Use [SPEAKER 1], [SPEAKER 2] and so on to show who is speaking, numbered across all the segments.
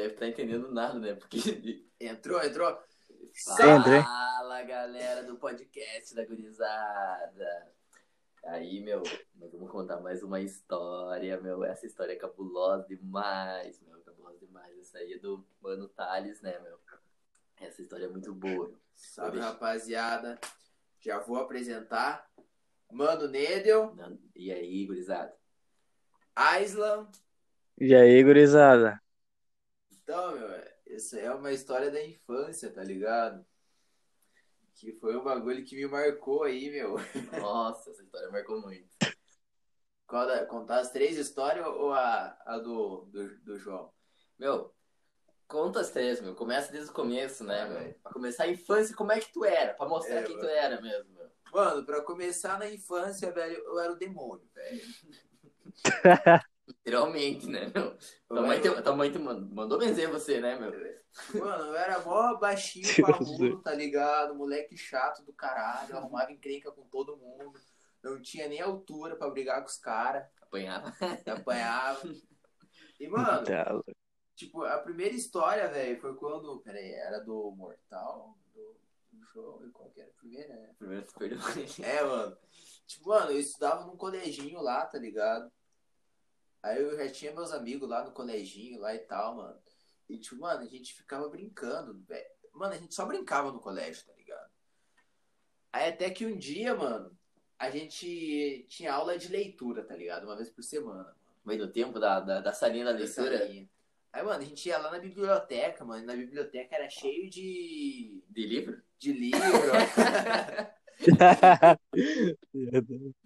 [SPEAKER 1] deve estar entendendo nada, né? Porque.
[SPEAKER 2] Entrou, entrou.
[SPEAKER 3] Entrei.
[SPEAKER 1] Fala, galera do podcast da gurizada. Aí, meu, nós vamos contar mais uma história, meu. Essa história é cabulosa demais, meu. Cabulosa demais. Essa aí é do Mano Thales, né, meu? Essa história é muito boa. meu.
[SPEAKER 2] Salve, rapaziada. Já vou apresentar. Mano Nedel,
[SPEAKER 1] E aí, gurizada?
[SPEAKER 2] Aislan.
[SPEAKER 3] E aí, gurizada?
[SPEAKER 2] Então, meu, essa é uma história da infância, tá ligado? Que foi um bagulho que me marcou aí, meu.
[SPEAKER 1] Nossa, essa história marcou muito.
[SPEAKER 2] Qual da- contar as três histórias ou a, a do, do, do João?
[SPEAKER 1] Meu, conta as três, meu. Começa desde o começo, né, meu? Pra começar a infância, como é que tu era? Pra mostrar
[SPEAKER 2] É,
[SPEAKER 1] quem tu
[SPEAKER 2] mano.
[SPEAKER 1] era mesmo, meu.
[SPEAKER 2] Mano, pra começar na infância, velho, eu era o demônio, velho.
[SPEAKER 1] Literalmente, né, meu?
[SPEAKER 2] Eu
[SPEAKER 1] Tua mãe, te, tua mãe te man- mandou benzer você, né, meu?
[SPEAKER 2] Mano, eu era mó baixinho, parrudo, tá ligado? Moleque chato do caralho, arrumava encrenca com todo mundo. Não tinha nem altura pra brigar com os caras,
[SPEAKER 1] Apanhava.
[SPEAKER 2] apanhava. E, mano,
[SPEAKER 3] Tá,
[SPEAKER 2] tipo, a primeira história, velho, foi quando. Pera aí, era do Mortal, do, e qual que era a primeira, né?
[SPEAKER 1] Primeiro tu perdeu.
[SPEAKER 2] É, mano. Tipo, mano, eu estudava num coleginho lá, tá ligado? Aí eu já tinha meus amigos lá no coleginho lá e tal, mano. E, tipo, mano, a gente ficava brincando, velho. Mano, a gente só brincava no colégio, tá ligado? Aí até que um dia, mano, a gente tinha aula de leitura, tá ligado? Uma vez por semana.
[SPEAKER 1] Vai no tempo da, da, da salinha da leitura
[SPEAKER 2] linha. Aí, mano, a gente ia lá na biblioteca, mano. e Na biblioteca era cheio de,
[SPEAKER 1] de livro.
[SPEAKER 2] de livro.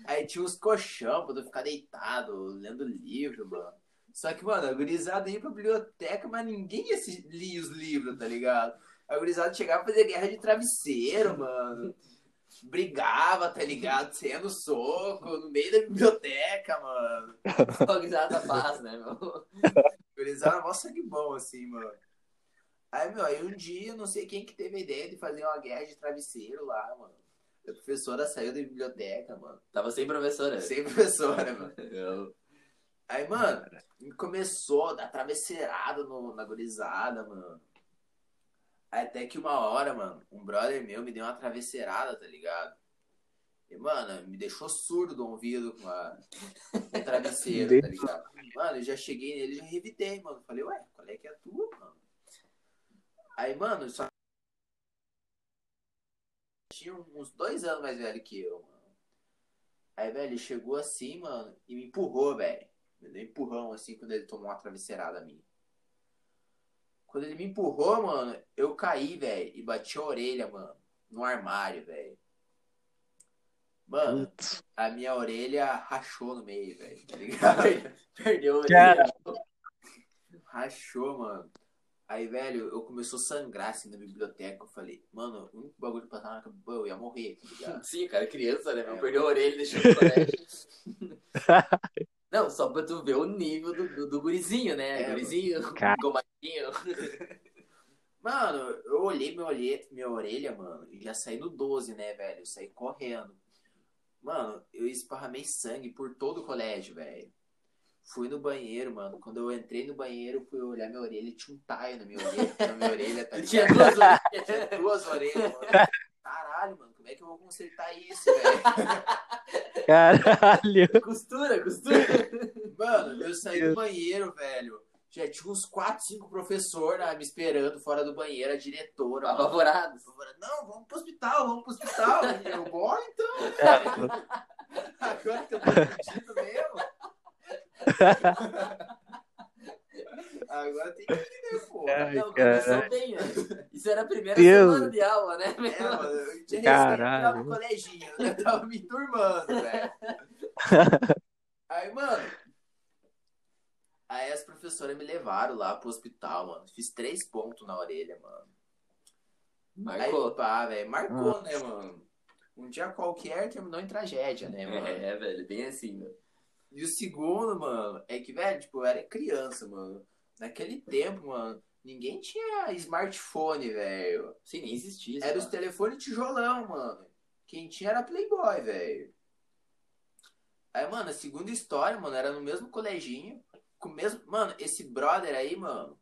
[SPEAKER 2] Aí tinha uns colchão pra eu ficar deitado, lendo livro, mano. Só que, mano, a gurizada ia pra biblioteca, mas ninguém ia se- lia os livros, tá ligado? A gurizada chegava a fazer guerra de travesseiro, mano. Brigava, tá ligado? Sendo soco no meio da biblioteca, mano.
[SPEAKER 1] Só gurizada da paz, né, meu?
[SPEAKER 2] Gurizada mó sangue bom, assim, mano. Aí, meu, aí um dia, não sei quem que teve a ideia de fazer uma guerra de travesseiro lá, mano. A professora saiu da biblioteca, mano.
[SPEAKER 1] Tava sem professora.
[SPEAKER 2] Sem professora, mano.
[SPEAKER 1] Eu-
[SPEAKER 2] Aí, mano, começou a dar travesseirada no, na gurizada, mano. Até que uma hora, mano, um brother meu me deu uma travesseirada, tá ligado? E, mano, me deixou surdo do ouvido com a com o travesseiro, tá ligado? Mano, eu já cheguei nele e já revitei, mano. Falei, ué, qual é que é a tua, mano? Aí, mano, só tinha uns dois anos mais velho que eu, mano. Aí, velho, ele chegou assim, mano, e me empurrou, velho. Me deu um empurrão, assim, quando ele tomou uma travesseirada minha. Quando ele me empurrou, mano, eu caí, velho, e bati a orelha, mano, no armário, velho. Mano, a minha orelha rachou no meio, velho, tá ligado?
[SPEAKER 1] Perdeu o
[SPEAKER 3] Cara.
[SPEAKER 2] Rachou, mano. Aí, velho, eu começou a sangrar assim na biblioteca. Eu falei, mano, o único bagulho que passava na cabeça, eu ia morrer, tá ligado?
[SPEAKER 1] Sim, cara, criança, né? meu?
[SPEAKER 2] É.
[SPEAKER 1] Perdeu a orelha e deixou no colégio. Não, só pra tu ver o nível do, do, do gurizinho, né?
[SPEAKER 2] É,
[SPEAKER 1] gurizinho,
[SPEAKER 3] Cara.
[SPEAKER 1] gomadinho.
[SPEAKER 2] Mano, eu olhei minha orelha, minha orelha, mano, e já saí no 12, né, velho? Eu saí correndo. Mano, eu esparramei sangue por todo o colégio, velho. Fui no banheiro, mano. Quando eu entrei no banheiro, fui olhar minha orelha e tinha um taio na minha orelha, na minha orelha tá
[SPEAKER 1] tinha duas orelhas.
[SPEAKER 2] Tinha duas orelhas, mano. Caralho, mano, como é que eu vou consertar isso, velho?
[SPEAKER 3] Caralho.
[SPEAKER 1] Costura, costura.
[SPEAKER 2] Mano, eu saí do banheiro, velho. Já tinha uns 4, 5 professores né, me esperando fora do banheiro, a diretora.
[SPEAKER 1] Apavorados.
[SPEAKER 2] Não, vamos pro hospital, vamos pro hospital. E eu, bora então. Agora que eu tô fudido mesmo. Agora tem que entender, pô. É,
[SPEAKER 3] Ai,
[SPEAKER 1] Não,
[SPEAKER 3] cara.
[SPEAKER 1] bem, né? Isso era a primeira
[SPEAKER 3] Deus.
[SPEAKER 1] semana de aula, né? meu?
[SPEAKER 2] mano, eu tinha
[SPEAKER 3] Caralho.
[SPEAKER 2] no coleginho, eu tava me turmando, velho. Aí, mano. Aí as professoras me levaram lá pro hospital, mano. Fiz três pontos na orelha, mano.
[SPEAKER 1] Marcou.
[SPEAKER 2] Aí, pá, velho, marcou, né, mano? Um dia qualquer terminou em tragédia, né, mano?
[SPEAKER 1] É, velho, bem assim, meu.
[SPEAKER 2] E o segundo, mano, é que, velho, tipo, eu era criança, mano. Naquele tempo, mano, ninguém tinha smartphone, velho.
[SPEAKER 1] Sim, nem existia.
[SPEAKER 2] Era os
[SPEAKER 1] mano.
[SPEAKER 2] telefones tijolão, mano. Quem tinha era Playboy, velho. Aí, mano, a segunda história, mano, era no mesmo coleginho. Com o mesmo... Mano, esse brother aí, mano,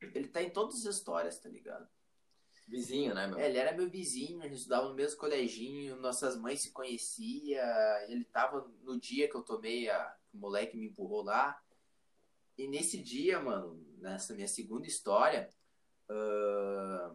[SPEAKER 2] Ele tá em todas as histórias, tá ligado?
[SPEAKER 1] Vizinho, né, meu?
[SPEAKER 2] É, ele era meu vizinho, a gente estudava no mesmo coleginho, nossas mães se conheciam. Ele tava no dia que eu tomei a. O moleque me empurrou lá. E nesse dia, mano, nessa minha segunda história, ah,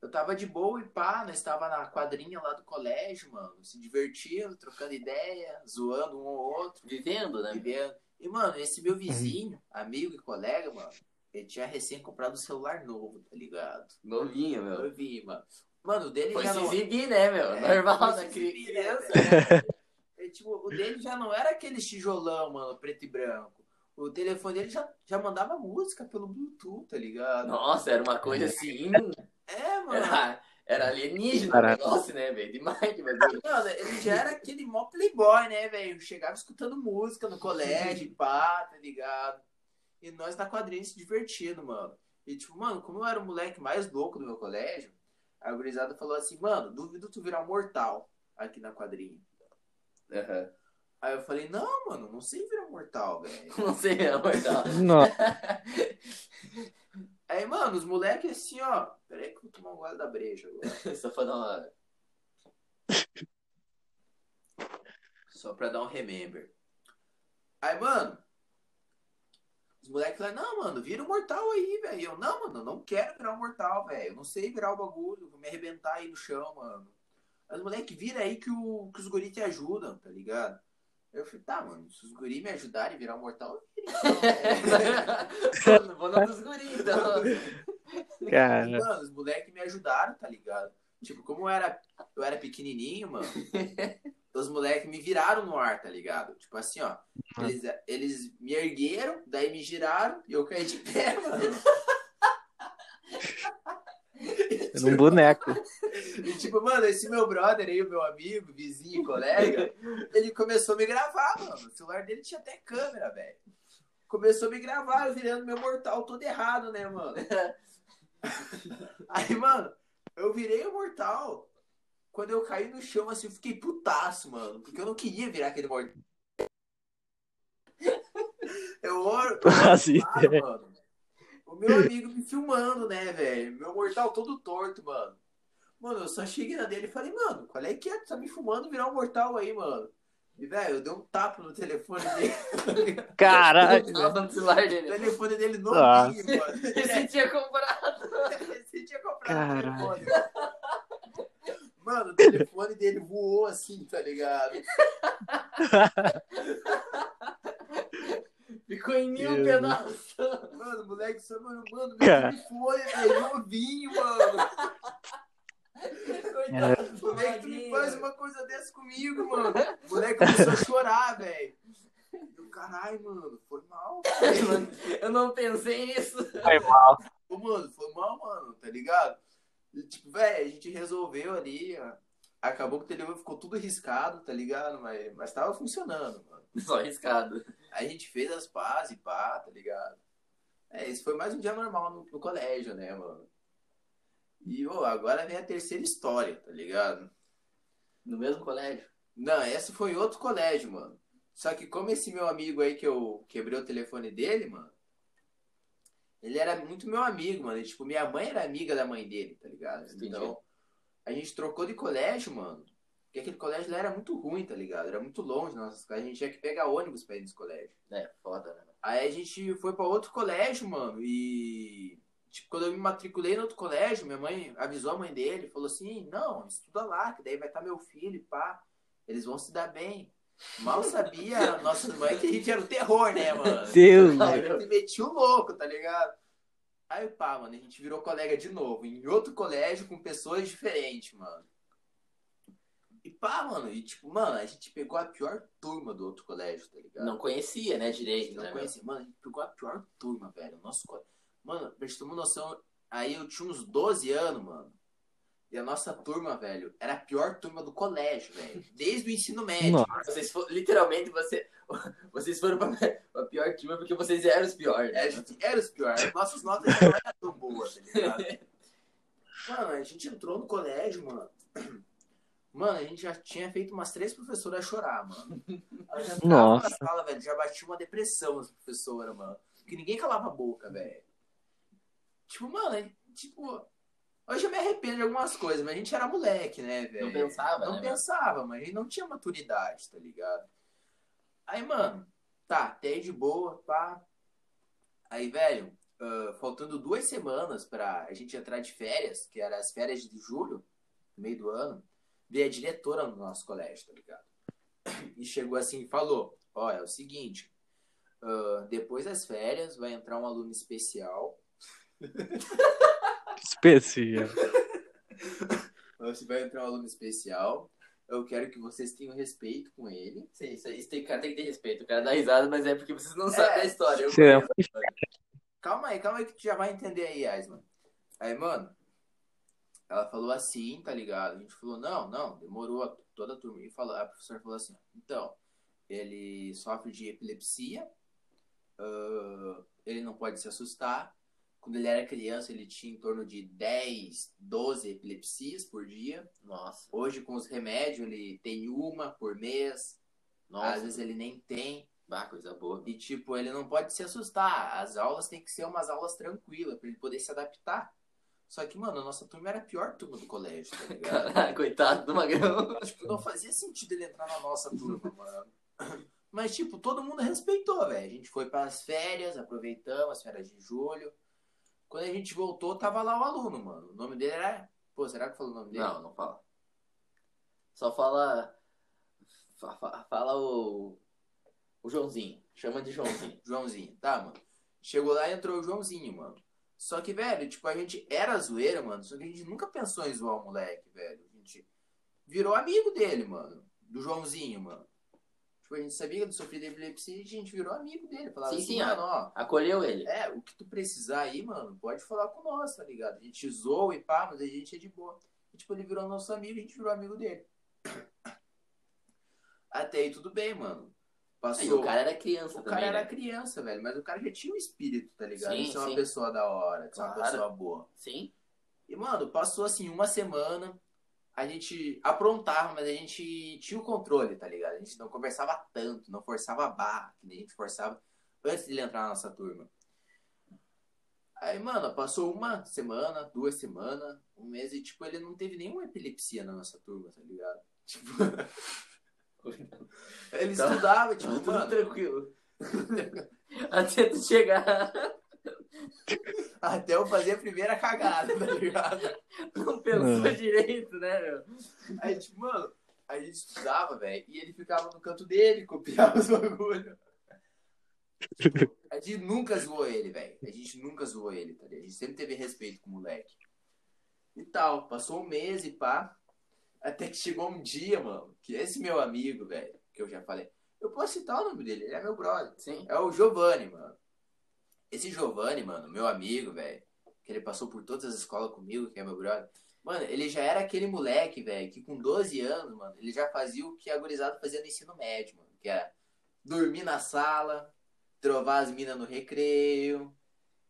[SPEAKER 2] eu tava de boa e pá, nós tava na quadrinha lá do colégio, mano, se divertindo, trocando ideia, zoando um ou outro,
[SPEAKER 1] Vivendo, né?
[SPEAKER 2] vivendo. E, mano, esse meu vizinho, amigo e colega, mano, ele tinha recém comprado um celular novo, tá ligado?
[SPEAKER 1] Novinho, meu.
[SPEAKER 2] Eu vi, mano. Mano, o dele
[SPEAKER 1] Foi
[SPEAKER 2] já
[SPEAKER 1] se
[SPEAKER 2] não...
[SPEAKER 1] exibir, né, meu?
[SPEAKER 2] É,
[SPEAKER 1] Normal da
[SPEAKER 2] se exibir, né,
[SPEAKER 1] criança.
[SPEAKER 2] velho? É, tipo, o dele já não era aquele tijolão, mano, preto e branco. O telefone dele já, já mandava música pelo Bluetooth, tá ligado?
[SPEAKER 1] Nossa, era uma coisa assim.
[SPEAKER 2] É, mano.
[SPEAKER 1] Era, era alienígena o negócio, né, velho? Demais.
[SPEAKER 2] Mano, ele já era aquele mó playboy, né, velho? Chegava escutando música no colégio, pá, tá ligado? E nós na quadrinha se divertindo, mano. E tipo, mano, como eu era o moleque mais louco do meu colégio, a gurizada falou assim, mano, duvido tu virar um mortal aqui na quadrinha.
[SPEAKER 1] Aham.
[SPEAKER 2] Aí eu falei, não, mano, não sei virar um mortal, velho.
[SPEAKER 1] Não sei, não, mas não.
[SPEAKER 2] Aí, mano, os moleques assim, ó. Peraí que eu vou tomar um gole da breja agora.
[SPEAKER 1] Só pra dar uma.
[SPEAKER 2] Só pra dar um remember. Aí, mano. Os moleques falaram, não, mano, vira um mortal aí, velho. Eu, não, mano, eu não quero virar um mortal, velho. Eu não sei virar o bagulho. Vou me arrebentar aí no chão, mano. Aí os moleques, vira aí que, o, que os guris te ajudam, tá ligado? Eu falei, tá, mano, se os guris me ajudarem a virar um mortal, eu então, velho.
[SPEAKER 1] Vou no dos guris, então.
[SPEAKER 3] Cara.
[SPEAKER 2] Mano, os moleques me ajudaram, tá ligado? Tipo, como eu era, eu era pequenininho, mano, os moleques me viraram no ar, tá ligado? Tipo assim, ó. Eles, eles me ergueram, daí me giraram e eu caí de pé, mano.
[SPEAKER 3] Num boneco.
[SPEAKER 2] E tipo, mano, esse meu brother aí, o meu amigo, vizinho, colega, ele começou a me gravar, mano. O celular dele tinha até câmera, velho. Começou a me gravar, virando meu mortal todo errado, né, mano? Aí, mano, eu virei o mortal. Quando eu caí no chão, assim, eu fiquei putaço, mano. Porque eu não queria virar aquele mortal. Eu oro.
[SPEAKER 3] Assim,
[SPEAKER 2] Claro, mano. O meu amigo me filmando, né, velho? Meu mortal todo torto, mano. Mano, eu só cheguei na dele e falei, mano, qual é que é? Tu tá me filmando virar um mortal aí, mano. E, velho, eu dei um tapa no telefone dele.
[SPEAKER 3] Caralho.
[SPEAKER 1] Tava no celular
[SPEAKER 2] o
[SPEAKER 1] dele.
[SPEAKER 2] telefone dele novinho,
[SPEAKER 3] Ah.
[SPEAKER 2] mano.
[SPEAKER 1] Você tinha comprado.
[SPEAKER 2] Você tinha comprado
[SPEAKER 3] Caralho.
[SPEAKER 2] o telefone. Mano, o telefone dele voou assim, tá ligado?
[SPEAKER 1] Ficou em mil
[SPEAKER 3] Meu
[SPEAKER 1] pedaços.
[SPEAKER 2] Mano, o moleque só, mano, mano,
[SPEAKER 3] Cara.
[SPEAKER 2] telefone, velho, novinho, mano.
[SPEAKER 1] Coitado do
[SPEAKER 2] Moleque, tu me faz uma coisa dessa comigo, mano. O moleque começou a chorar, velho. Caralho, mano, foi mal.
[SPEAKER 1] Eu não- Eu não pensei nisso.
[SPEAKER 3] Foi mal.
[SPEAKER 2] Mano, foi mal, mano, tá ligado? E, tipo, velho, a gente resolveu ali, ó. Acabou que o telefone ficou tudo riscado, tá ligado? Mas, mas tava funcionando, mano.
[SPEAKER 1] Só arriscado.
[SPEAKER 2] Aí a gente fez as pazes e pá, tá ligado? É, esse foi mais um dia normal no, no colégio, né, mano? E, ô, agora vem a terceira história, tá ligado?
[SPEAKER 1] No mesmo colégio.
[SPEAKER 2] Não, essa foi em outro colégio, mano. Só que como esse meu amigo aí que eu quebrei o telefone dele, mano, ele era muito meu amigo, mano. E, tipo, minha mãe era amiga da mãe dele, tá ligado?
[SPEAKER 1] Entendi.
[SPEAKER 2] Então, a gente trocou de colégio, mano. Porque aquele colégio lá era muito ruim, tá ligado? Era muito longe, nossa, a gente tinha que pegar ônibus pra ir nesse colégio.
[SPEAKER 1] É, foda, né?
[SPEAKER 2] Aí a gente foi pra outro colégio, mano, e tipo, quando eu me matriculei no outro colégio, minha mãe avisou a mãe dele, falou assim, não, estuda lá, que daí vai estar meu filho, e pá, eles vão se dar bem. Mal sabia a nossa mãe que a gente era o terror, né, mano?
[SPEAKER 3] Deus,
[SPEAKER 2] Aí eu me meti o louco, tá ligado? Aí, pá, mano, a gente virou colega de novo, em outro colégio com pessoas diferentes, mano. E pá, mano, e tipo, mano, a gente pegou a pior turma do outro colégio, tá ligado?
[SPEAKER 1] Não conhecia, né, direito,
[SPEAKER 2] Não
[SPEAKER 1] né?
[SPEAKER 2] conhecia. Mano, a gente pegou a pior turma, velho. Nosso co- Mano, pra gente ter uma noção, aí eu tinha uns 12 anos, mano. E a nossa turma, velho, era a pior turma do colégio, velho. Desde o ensino médio.
[SPEAKER 1] Vocês literalmente, você, vocês foram pra, pra pior turma porque vocês eram os piores.
[SPEAKER 2] É, a
[SPEAKER 1] Né?
[SPEAKER 2] gente era os piores. Nossas notas não eram tão boas, tá ligado? Mano, a gente entrou no colégio, mano. Mano, a gente já tinha feito umas três professoras chorar, mano. Já
[SPEAKER 3] Nossa.
[SPEAKER 2] na sala, velho, já batia uma depressão as professoras, mano. Porque ninguém calava a boca, velho. Tipo, mano, é- tipo. Hoje eu me arrependo de algumas coisas, mas a gente era moleque, né, velho?
[SPEAKER 1] Não pensava,
[SPEAKER 2] Não
[SPEAKER 1] né?
[SPEAKER 2] pensava, mas a gente não tinha maturidade, tá ligado? Aí, mano, tá, até aí de boa, pá. Aí, velho, ah, faltando duas semanas pra a gente entrar de férias, que eram as férias de julho, meio do ano, veio a diretora no nosso colégio, tá ligado? E chegou assim e falou: Ó, é o seguinte, ah, depois das férias vai entrar um aluno especial.
[SPEAKER 3] Especial.
[SPEAKER 2] Você vai entrar um aluno especial. Eu quero que vocês tenham respeito com ele.
[SPEAKER 1] Sim, isso, isso tem, cara tem que ter respeito. O cara dá risada, mas é porque vocês não sabem
[SPEAKER 3] é.
[SPEAKER 1] conheço a história.
[SPEAKER 2] Calma aí, calma aí que tu já vai entender aí, Aisman. Aí, mano, ela falou assim, tá ligado? A gente falou, não, não, demorou toda a turma. E falou, a professora falou assim, então, ele sofre de epilepsia, ah, ele não pode se assustar. Quando ele era criança, ele tinha em torno de 10, 12 epilepsias por dia.
[SPEAKER 1] Nossa,
[SPEAKER 2] Hoje, com os remédios, ele tem uma por mês.
[SPEAKER 1] nossa.
[SPEAKER 2] Às vezes ele nem tem.
[SPEAKER 1] Ah, coisa boa.
[SPEAKER 2] E, tipo, ele não pode se assustar. As aulas tem que ser umas aulas tranquilas, pra ele poder se adaptar. Só que, mano, a nossa turma era a pior turma do colégio, tá ligado?
[SPEAKER 1] Caralho, coitado do Magrão.
[SPEAKER 2] tipo, não fazia sentido ele entrar na nossa turma, mano. Mas, tipo, todo mundo respeitou, velho. A gente foi pras férias, aproveitamos as férias de julho. Quando a gente voltou, tava lá o aluno, mano. O nome dele era. Pô, será que falou o nome dele?
[SPEAKER 1] Não, não fala. Só fala. fa- fa- Fala o. O Joãozinho. Chama de Joãozinho.
[SPEAKER 2] Joãozinho, tá, mano? Chegou lá e entrou o Joãozinho, mano. Só que, velho, tipo, a gente era zoeira, mano. Só que a gente nunca pensou em zoar o moleque, velho. A gente virou amigo dele, mano. Do Joãozinho, mano. Tipo, a gente sabia que ele sofria de epilepsia e a gente virou amigo dele. Falava
[SPEAKER 1] Sim,
[SPEAKER 2] assim,
[SPEAKER 1] sim,
[SPEAKER 2] mano, ó.
[SPEAKER 1] Acolheu ele.
[SPEAKER 2] É, o que tu precisar aí, mano, pode falar com nós, tá ligado? A gente zoa e pá, mas a gente é de boa. E, tipo, ele virou nosso amigo e a gente virou amigo dele. Até aí tudo bem, mano. Passou.
[SPEAKER 1] E o cara era criança
[SPEAKER 2] O
[SPEAKER 1] também.
[SPEAKER 2] cara era
[SPEAKER 1] né?
[SPEAKER 2] criança, velho, mas o cara já tinha um espírito, tá ligado?
[SPEAKER 1] Sim,
[SPEAKER 2] de ser uma
[SPEAKER 1] sim.
[SPEAKER 2] pessoa da hora, de ser uma
[SPEAKER 1] Claro.
[SPEAKER 2] pessoa boa.
[SPEAKER 1] Sim.
[SPEAKER 2] E, mano, passou assim uma semana, a gente aprontava, mas a gente tinha o controle, tá ligado? A gente não conversava tanto, não forçava a barra, que nem a gente forçava antes de ele entrar na nossa turma. Aí, mano, passou uma semana, duas semanas, um mês, e, tipo, ele não teve nenhuma epilepsia na nossa turma, tá ligado? Tipo, ele
[SPEAKER 1] Tá-
[SPEAKER 2] estudava, tipo,
[SPEAKER 1] tudo
[SPEAKER 2] mano,
[SPEAKER 1] tranquilo. Até tu chegar.
[SPEAKER 2] até eu fazer a primeira cagada, tá ligado?
[SPEAKER 1] Não pensou
[SPEAKER 3] Ah.
[SPEAKER 1] direito, né, meu?
[SPEAKER 2] Aí, tipo, mano, a gente estudava, velho, e ele ficava no canto dele, copiava os bagulho. Tipo, a gente nunca zoou ele, velho. A gente nunca zoou ele, tá ligado? A gente sempre teve respeito com o moleque. E tal, passou um mês e pá. Até que chegou um dia, mano, que esse meu amigo, velho, que eu já falei, eu posso citar o nome dele, ele é meu brother.
[SPEAKER 1] Sim.
[SPEAKER 2] É o Giovanni, mano. Esse Giovanni, mano, meu amigo, velho, que ele passou por todas as escolas comigo, que é meu brother. Mano, ele já era aquele moleque, velho, que com 12 anos, mano, ele já fazia o que a gurizada fazia no ensino médio, mano. Que era dormir na sala, trovar as minas no recreio.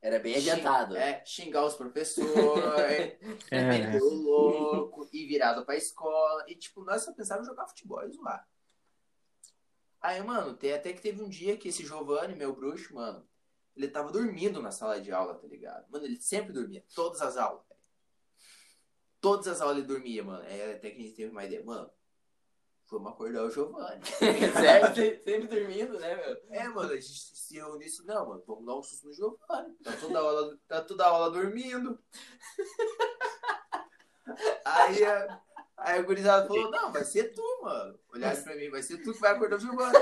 [SPEAKER 1] Era bem adiantado.
[SPEAKER 2] É, xingar os professores,
[SPEAKER 3] É.
[SPEAKER 2] meter o louco, ir virado pra escola. E, tipo, nós só pensávamos em jogar futebol e zoar. Aí, mano, tem, até que teve um dia que esse Giovanni, meu bruxo, mano, ele tava dormindo na sala de aula, tá ligado? Mano, ele sempre dormia. Todas as aulas, velho. Todas as aulas ele dormia, mano. Aí até que a gente teve uma ideia, mano, vamos acordar o Giovanni.
[SPEAKER 1] Se- sempre dormindo, né, meu?
[SPEAKER 2] É, mano, a gente se reuniu nisso, não, mano, vamos dar um susto no Giovanni. Tá toda aula, tá toda aula dormindo. Aí, a- aí gurizada falou, não, vai ser tu, mano. Olharam pra mim, vai ser tu que vai acordar o Giovanni.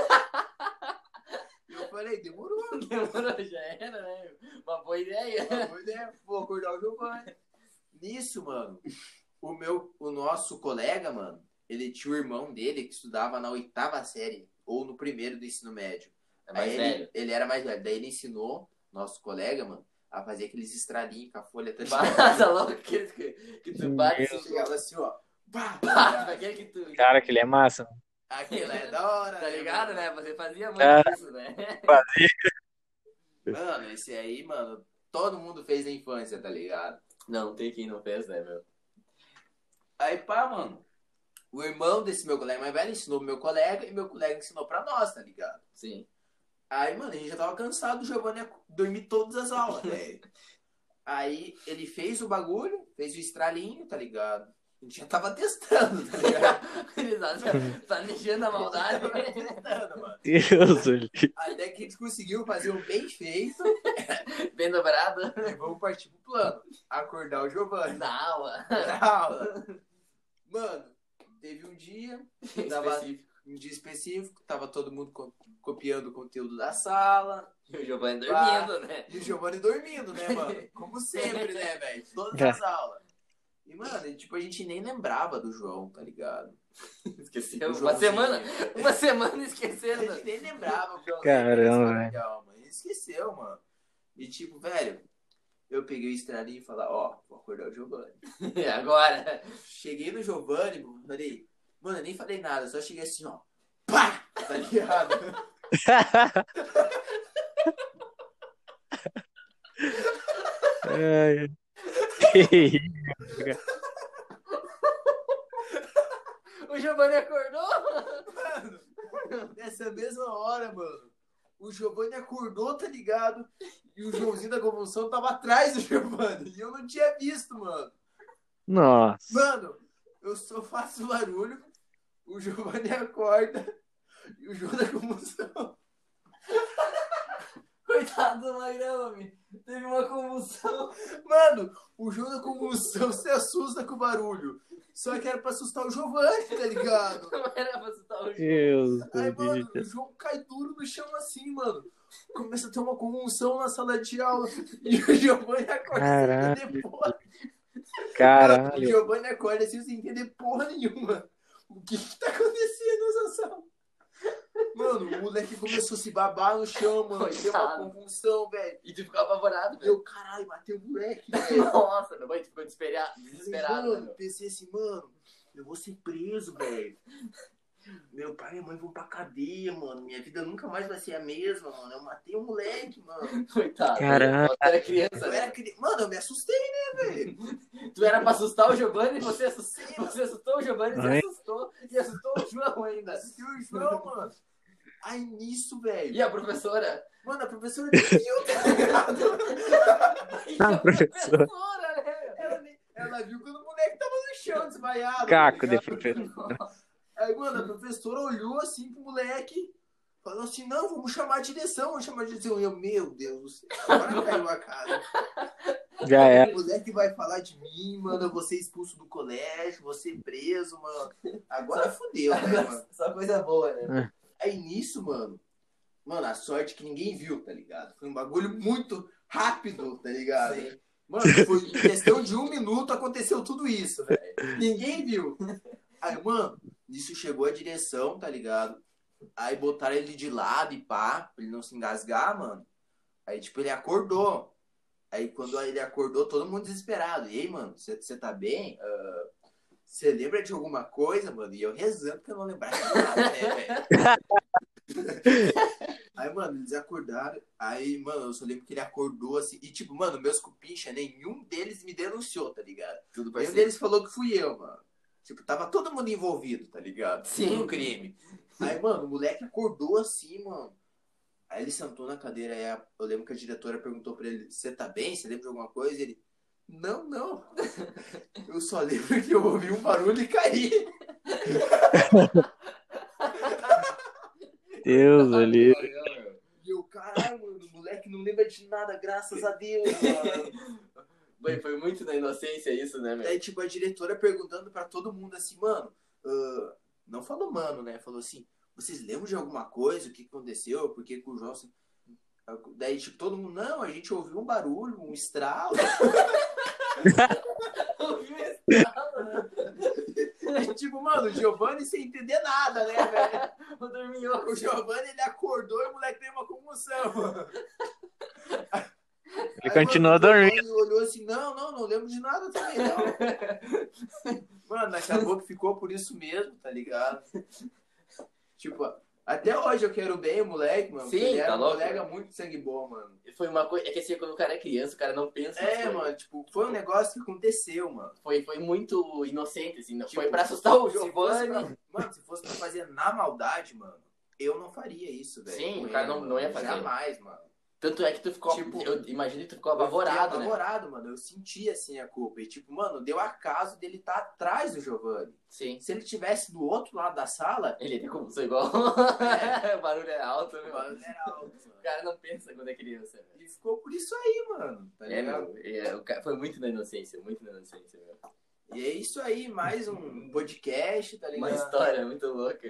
[SPEAKER 2] Eu falei, demorou,
[SPEAKER 1] Demorou, já era, né? Uma boa ideia.
[SPEAKER 2] boa ideia, vou acordar o Giovanni. Nisso, mano, o meu, o nosso colega, mano, ele tinha o irmão dele que estudava na oitava série, ou no primeiro do ensino médio.
[SPEAKER 1] É mais
[SPEAKER 2] Aí
[SPEAKER 1] velho.
[SPEAKER 2] Ele, ele era mais velho. Daí ele ensinou, nosso colega, mano, a fazer aqueles estradinhos com a folha tá
[SPEAKER 1] Bata logo aqueles que, que tu bate e
[SPEAKER 2] Você chegava assim, ó.
[SPEAKER 1] Bate, aquele que tu.
[SPEAKER 3] Cara, aquele é massa.
[SPEAKER 2] Aquilo é da hora.
[SPEAKER 1] Tá ligado, né? Você fazia muito
[SPEAKER 3] Ah.
[SPEAKER 1] isso, né?
[SPEAKER 2] Mano, esse aí, mano, todo mundo fez na infância, tá ligado?
[SPEAKER 1] Não, tem quem não fez, né, meu?
[SPEAKER 2] Aí, pá, mano. O irmão desse meu colega mais velho ensinou pro meu colega e meu colega ensinou pra nós, tá ligado?
[SPEAKER 1] Sim.
[SPEAKER 2] Aí, mano, a gente já tava cansado do Giovanni ia dormir todas as aulas, velho. Aí ele fez o bagulho, fez o estralinho, tá ligado? A gente já tava testando, tá ligado?
[SPEAKER 1] Gurizada, planejando a maldade.
[SPEAKER 2] testando, mano.
[SPEAKER 3] Deus, olha.
[SPEAKER 2] Até que a gente conseguiu fazer um bem feito.
[SPEAKER 1] Bem dobrado.
[SPEAKER 2] E vamos partir pro plano. Acordar o Giovanni.
[SPEAKER 1] Na aula.
[SPEAKER 2] Na aula. Mano, teve um dia, tava, um dia específico, tava todo mundo co- copiando o conteúdo da sala.
[SPEAKER 1] E o Giovanni dormindo, né?
[SPEAKER 2] E o Giovanni dormindo, né, mano? Como sempre, né, velho? Todas
[SPEAKER 3] É.
[SPEAKER 2] as aulas. E, mano, tipo, a gente nem lembrava do João, tá ligado?
[SPEAKER 1] Esqueceu.
[SPEAKER 2] Do
[SPEAKER 1] Uma
[SPEAKER 2] Joãozinho.
[SPEAKER 1] semana, uma semana
[SPEAKER 2] A
[SPEAKER 1] esquecendo.
[SPEAKER 2] gente nem lembrava. que o João
[SPEAKER 3] Caramba,
[SPEAKER 2] era
[SPEAKER 3] velho.
[SPEAKER 2] esqueceu, mano. E, tipo, velho, eu peguei o estralinho e falei, ó, vou acordar o Giovanni.
[SPEAKER 1] E agora?
[SPEAKER 2] Cheguei no Giovanni, mano, falei, mano, eu nem falei nada, só cheguei assim, ó, pá, tá ligado?
[SPEAKER 3] Ai, que isso,
[SPEAKER 1] O Giovanni acordou?
[SPEAKER 2] Mano, nessa mesma hora, mano, o Giovanni acordou, tá ligado? E o Joãozinho da convulsão tava atrás do Giovanni, e eu não tinha visto, mano.
[SPEAKER 3] Nossa.
[SPEAKER 2] Mano, eu só faço barulho, o Giovanni acorda, e o João da convulsão...
[SPEAKER 1] Coitado do Magrão, homem. Teve uma convulsão.
[SPEAKER 2] Mano, o João da convulsão se assusta com o barulho. Só que era pra assustar o Giovanni, tá ligado?
[SPEAKER 1] Não era pra assustar o.
[SPEAKER 3] Deus,
[SPEAKER 2] Aí, mano, o João cai duro no chão assim, mano. Começa a ter uma convulsão na sala de aula. E o Giovanni acorda sem entender porra. O
[SPEAKER 3] Caralho.
[SPEAKER 2] Giovanni acorda assim sem entender porra nenhuma. O que que tá acontecendo nessa sala? Mano, o moleque começou a se babar no chão, mano. Deu uma convulsão, velho.
[SPEAKER 1] E tu ficou apavorado, velho.
[SPEAKER 2] Eu, caralyo, bateu o moleque, velho.
[SPEAKER 1] Nossa, meu pai tu ficou desesperado, desesperado, né,
[SPEAKER 2] mano,
[SPEAKER 1] meu?
[SPEAKER 2] pensei assim, mano, eu vou ser preso, velho. Meu pai e minha mãe vão pra cadeia, mano. Minha vida nunca mais vai ser a mesma, mano. Eu matei um moleque, mano.
[SPEAKER 1] Coitado.
[SPEAKER 3] Caralho.
[SPEAKER 1] Tu era criança,
[SPEAKER 2] Eu
[SPEAKER 1] né?
[SPEAKER 2] era cri... Mano, eu me assustei, né, velho?
[SPEAKER 1] Tu era pra assustar o Giovanni, você assustou, você assustou o Giovanni, você assustou e assustou o João ainda.
[SPEAKER 2] Assustei o João, mano. Aí nisso, velho.
[SPEAKER 1] E a professora?
[SPEAKER 2] Mano, a professora nem viu, tá ligado?
[SPEAKER 1] E
[SPEAKER 3] Ah, professora.
[SPEAKER 1] professora, né?
[SPEAKER 2] Ela, viu quando o moleque tava no chão, desmaiado.
[SPEAKER 3] Caco de
[SPEAKER 2] ligado?
[SPEAKER 3] professor.
[SPEAKER 2] Aí, mano, a professora olhou assim pro moleque, falou assim: não, vamos chamar a direção, vamos chamar a direção. E eu, meu Deus do céu, agora caiu a cara.
[SPEAKER 3] Já é.
[SPEAKER 2] O moleque vai falar de mim, mano, eu vou ser expulso do colégio, vou ser preso, mano. Agora fodeu, né, mano?
[SPEAKER 1] Só coisa boa, né?
[SPEAKER 2] Aí nisso, mano, mano, a sorte que ninguém viu, tá ligado? Foi um bagulho muito rápido, tá ligado?
[SPEAKER 1] Sim.
[SPEAKER 2] Mano, foi questão de um minuto aconteceu tudo isso, velho. Ninguém viu. Aí, mano, nisso chegou a direção, tá ligado? Aí botaram ele de lado e pá, pra ele não se engasgar, mano. Aí, tipo, ele acordou. Aí, quando ele acordou, todo mundo desesperado. E aí, mano, você tá bem? Você lembra de alguma coisa, mano? E eu rezando que eu não lembrava de nada, né, velho? Aí, mano, eles acordaram. Aí, mano, eu só lembro que ele acordou assim. E, tipo, mano, meus cupincha, nenhum deles me denunciou, tá ligado?
[SPEAKER 1] Tudo
[SPEAKER 2] Nenhum
[SPEAKER 1] ser.
[SPEAKER 2] deles falou que fui eu, mano. Tipo, tava todo mundo envolvido, tá ligado?
[SPEAKER 1] Sim.
[SPEAKER 2] No crime. Aí, mano, o moleque acordou assim, mano. Aí ele sentou na cadeira, aí eu lembro que a diretora perguntou pra ele, você tá bem? Você lembra de alguma coisa? E ele, não, não. Eu só lembro que eu ouvi um barulho e caí.
[SPEAKER 3] Deus ali.
[SPEAKER 2] E eu, caralho, mano, o moleque não lembra de nada, graças a Deus, mano.
[SPEAKER 1] Bem, foi muito na inocência isso, né, meu?
[SPEAKER 2] Aí, tipo, a diretora perguntando pra todo mundo assim, mano, ah, não falou mano, né? Falou assim, vocês lembram de alguma coisa? O que aconteceu? Por que que o João... assim?" Daí, tipo, todo mundo, não, a gente ouviu um barulho, um estralo. E, tipo, mano, o Giovanni sem entender nada, né, velho?
[SPEAKER 1] O dorminhoco.
[SPEAKER 2] O Giovanni, ele acordou e o moleque teve uma comoção.
[SPEAKER 3] Ele continuou dormindo.
[SPEAKER 2] Ele olhou assim, não, não, não lembro de nada também, não. Mano, acabou que ficou por isso mesmo, tá ligado? Tipo, até hoje eu quero bem o moleque, mano.
[SPEAKER 1] Sim,
[SPEAKER 2] ele era
[SPEAKER 1] tá
[SPEAKER 2] um
[SPEAKER 1] louco,
[SPEAKER 2] colega muito sangue bom, mano.
[SPEAKER 1] Foi uma coisa. É que assim, quando o cara é criança, o cara não pensa.
[SPEAKER 2] É,
[SPEAKER 1] coisas.
[SPEAKER 2] mano, tipo, foi um negócio que aconteceu, mano.
[SPEAKER 1] Foi, foi muito inocente, assim. Não
[SPEAKER 2] Tipo,
[SPEAKER 1] foi pra assustar o Giovanni.
[SPEAKER 2] pra- mano, se fosse pra fazer na maldade, mano, eu não faria isso, velho.
[SPEAKER 1] Sim, o cara não- não ia fazer.
[SPEAKER 2] Jamais, mano.
[SPEAKER 1] Tanto é que tu ficou.
[SPEAKER 2] Tipo,
[SPEAKER 1] eu imagino que tu ficou
[SPEAKER 2] Eu
[SPEAKER 1] apavorado, né?
[SPEAKER 2] apavorado, mano. Eu senti assim a culpa. E tipo, mano, deu acaso dele estar atrás do Giovanni.
[SPEAKER 1] Sim.
[SPEAKER 2] Se ele tivesse do outro lado da sala,
[SPEAKER 1] Ele tem como ser igual. o barulho é alto,
[SPEAKER 2] o
[SPEAKER 1] meu.
[SPEAKER 2] barulho era alto, mano.
[SPEAKER 1] O cara não pensa quando é criança, velho.
[SPEAKER 2] E ficou por isso aí, mano. Tá
[SPEAKER 1] É,
[SPEAKER 2] ligado?
[SPEAKER 1] meu. é, o cara- foi muito na inocência, muito na inocência, meu.
[SPEAKER 2] E é isso aí, mais um podcast, tá
[SPEAKER 1] Uma
[SPEAKER 2] ligado?
[SPEAKER 1] história muito louca.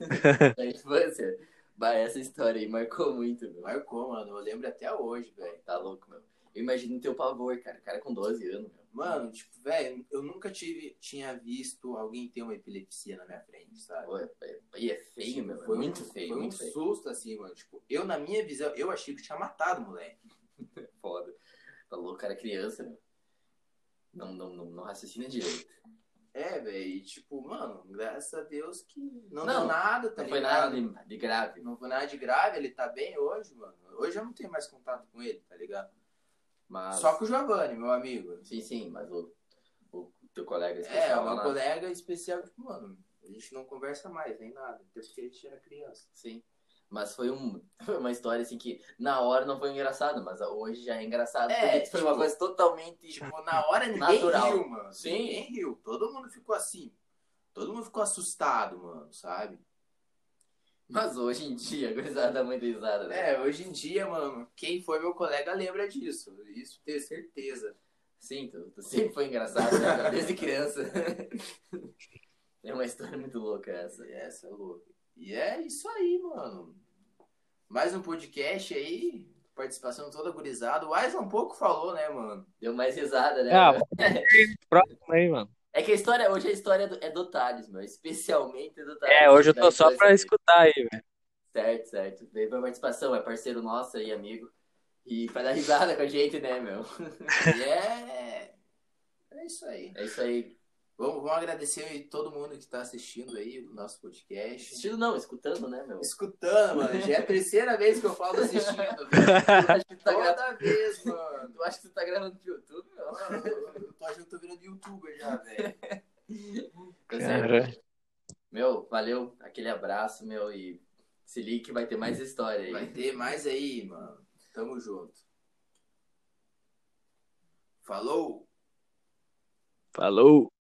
[SPEAKER 1] da infância. Bah, essa história aí marcou muito, meu.
[SPEAKER 2] Marcou, mano. Eu lembro até hoje, velho.
[SPEAKER 1] Tá louco, meu. Eu imagino teu pavor, cara. O cara com 12 anos, meu.
[SPEAKER 2] Mano, tipo, velho, eu nunca tive, tinha visto alguém ter uma epilepsia na minha frente, sabe?
[SPEAKER 1] Pô, é, é- e é feio, meu. É
[SPEAKER 2] Foi
[SPEAKER 1] muito
[SPEAKER 2] um,
[SPEAKER 1] feio,
[SPEAKER 2] Foi um
[SPEAKER 1] muito feio.
[SPEAKER 2] susto, assim, mano. Tipo, eu, na minha visão, eu achei que tinha matado o moleque.
[SPEAKER 1] Foda. Tá louco, cara criança, meu. Não, não, não, não raciocina direito.
[SPEAKER 2] É, velho, e tipo, mano, graças a Deus que não,
[SPEAKER 1] Não,
[SPEAKER 2] deu nada, tá
[SPEAKER 1] Não foi
[SPEAKER 2] ligado?
[SPEAKER 1] nada de, de grave.
[SPEAKER 2] Não foi nada de grave, ele tá bem hoje, mano. Hoje eu não tenho mais contato com ele, tá ligado?
[SPEAKER 1] Mas...
[SPEAKER 2] Só com o Giovanni, meu amigo.
[SPEAKER 1] Sim, sim, mas o, o teu colega
[SPEAKER 2] É,
[SPEAKER 1] especial
[SPEAKER 2] uma
[SPEAKER 1] lá-
[SPEAKER 2] colega especial, tipo, mano, a gente não conversa mais, nem nada. Até porque a gente era criança.
[SPEAKER 1] Sim. Mas foi, um, foi uma história assim que na hora não foi engraçado, mas hoje já é engraçado.
[SPEAKER 2] É,
[SPEAKER 1] porque foi
[SPEAKER 2] tipo,
[SPEAKER 1] uma coisa totalmente.
[SPEAKER 2] Tipo, na hora ninguém
[SPEAKER 1] Natural.
[SPEAKER 2] riu, mano.
[SPEAKER 1] Sim.
[SPEAKER 2] Ninguém riu. Todo mundo ficou assim. Todo mundo ficou assustado, mano, sabe?
[SPEAKER 1] Mas hoje em dia, a gurizada dá muita risada, né?
[SPEAKER 2] É, hoje em dia, mano, quem foi meu colega lembra disso. Isso tenho certeza.
[SPEAKER 1] Sim, tu, tu sempre foi engraçado, né? Desde criança. é uma história muito louca essa.
[SPEAKER 2] Essa é louca. E é isso aí, mano. Mais um podcast aí. Participação toda gurizada. O Ais um pouco falou, né, mano?
[SPEAKER 1] Deu mais risada, né?
[SPEAKER 3] Ah? Próximo aí, mano.
[SPEAKER 1] É que a história, hoje a história é do, é do Thales, meu. Especialmente do Thales.
[SPEAKER 3] É, hoje eu tô só pra escutar aí, velho.
[SPEAKER 1] Certo, certo. Veio pra participação, é parceiro nosso aí, amigo. E pra dar risada com a gente, né, meu?
[SPEAKER 2] E é. É isso aí.
[SPEAKER 1] É isso aí.
[SPEAKER 2] Vamos, vamos agradecer aí todo mundo que tá assistindo aí o nosso podcast.
[SPEAKER 1] Assistindo não, escutando, né, meu?
[SPEAKER 2] Escutando, mano. Já é a terceira vez que eu falo assistindo. velho.
[SPEAKER 1] Tu acha que tu tá, gra...
[SPEAKER 2] Toda vez, mano.
[SPEAKER 1] tu acha que tu tá gravando pro YouTube?
[SPEAKER 2] Mano, eu tô achando que eu tô virando youtuber já, velho.
[SPEAKER 1] Certo.
[SPEAKER 3] Cara,
[SPEAKER 1] Meu, valeu. Aquele abraço, meu. E se ligue que vai ter mais história aí.
[SPEAKER 2] Vai ter mais aí, mano. Tamo junto. Falou!
[SPEAKER 3] falou.